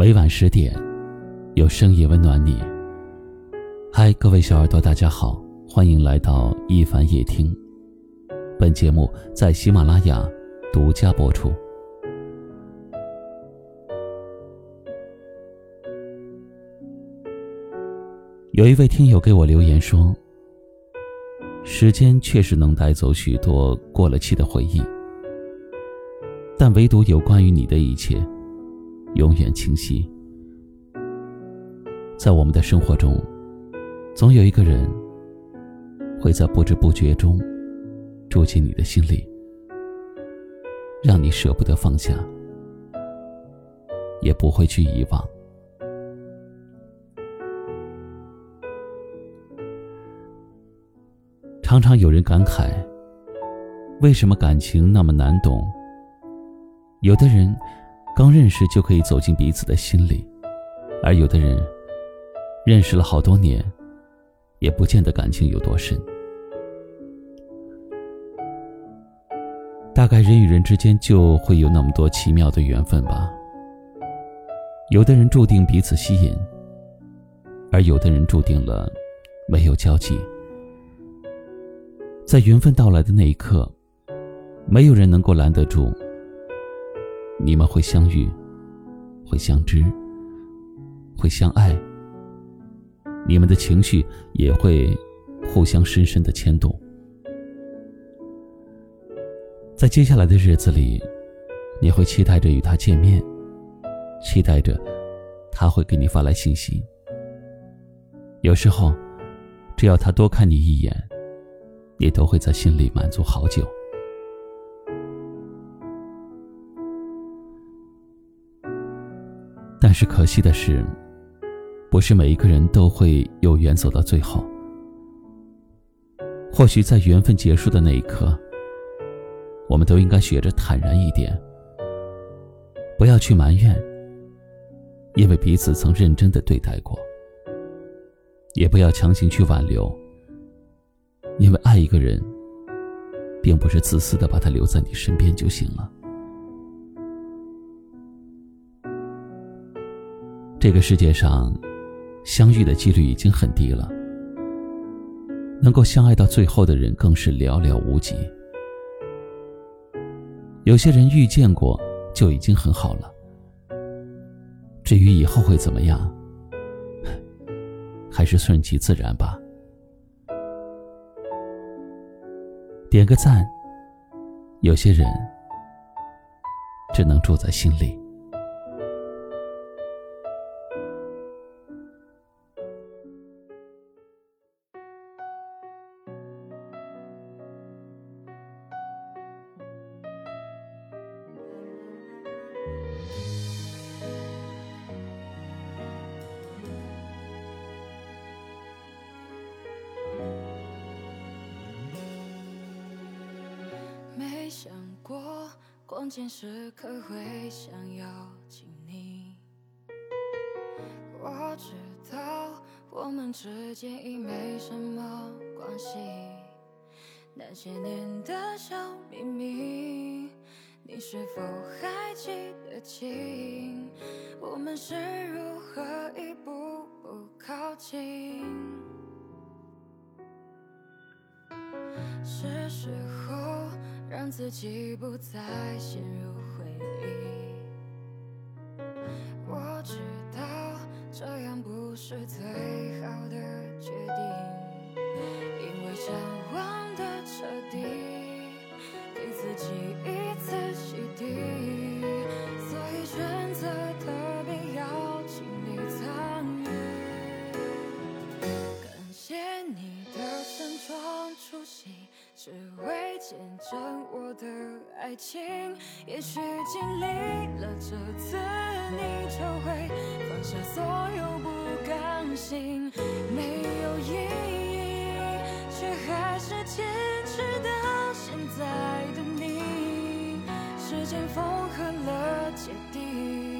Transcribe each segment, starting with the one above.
每晚十点，有声音温暖你。嗨，各位小耳朵，大家好，欢迎来到一凡夜听。本节目在喜马拉雅独家播出。有一位听友给我留言说：“时间确实能带走许多过了期的回忆，但唯独有关于你的一切。”永远清晰。在我们的生活中，总有一个人会在不知不觉中住进你的心里，让你舍不得放下，也不会去遗忘。常常有人感慨：为什么感情那么难懂？有的人。刚认识就可以走进彼此的心里，而有的人认识了好多年，也不见得感情有多深。大概人与人之间就会有那么多奇妙的缘分吧。有的人注定彼此吸引，而有的人注定了没有交集。在缘分到来的那一刻，没有人能够拦得住。你们会相遇，会相知，会相爱。你们的情绪也会互相深深的牵动。在接下来的日子里，你会期待着与他见面，期待着他会给你发来信息。有时候，只要他多看你一眼，你都会在心里满足好久。但是可惜的是，不是每一个人都会有缘走到最后。或许在缘分结束的那一刻，我们都应该学着坦然一点，不要去埋怨，因为彼此曾认真的对待过；也不要强行去挽留，因为爱一个人，并不是自私的把他留在你身边就行了。这个世界上，相遇的几率已经很低了。能够相爱到最后的人更是寥寥无几。有些人遇见过就已经很好了。至于以后会怎么样，还是顺其自然吧。点个赞，有些人只能住在心里。想过关键时刻会想要亲你，我知道我们之间已没什么关系，那些年的小秘密，你是否还记得清？我们是如何一步步靠近？是时候。让自己不再陷入回忆。只为见证我的爱情，也许经历了这次，你就会放下所有不甘心，没有意义，却还是坚持到现在的你。时间缝合了结底，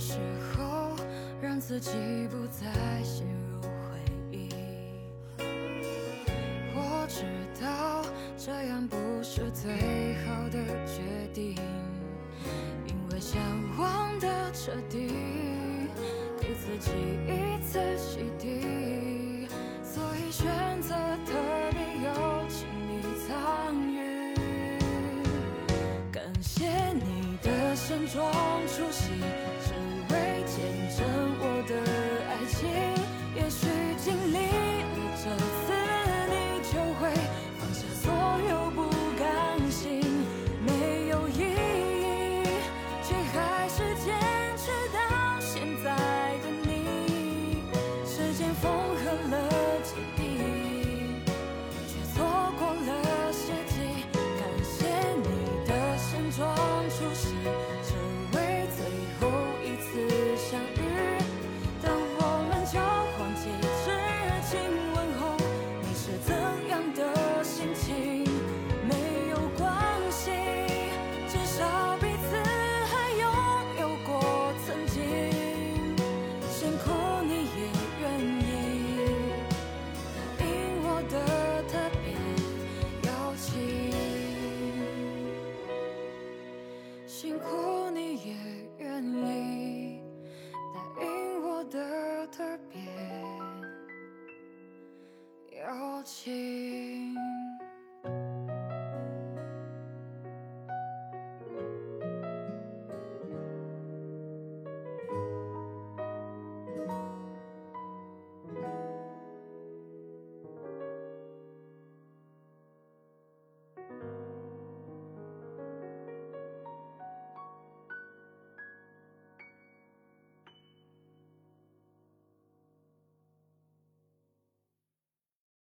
时候，让自己不再陷入回忆。我知道这样不是最好的决定，因为想忘得彻底，给自己一次洗涤。所以选择的理由，请你参与。感谢你的盛装出席。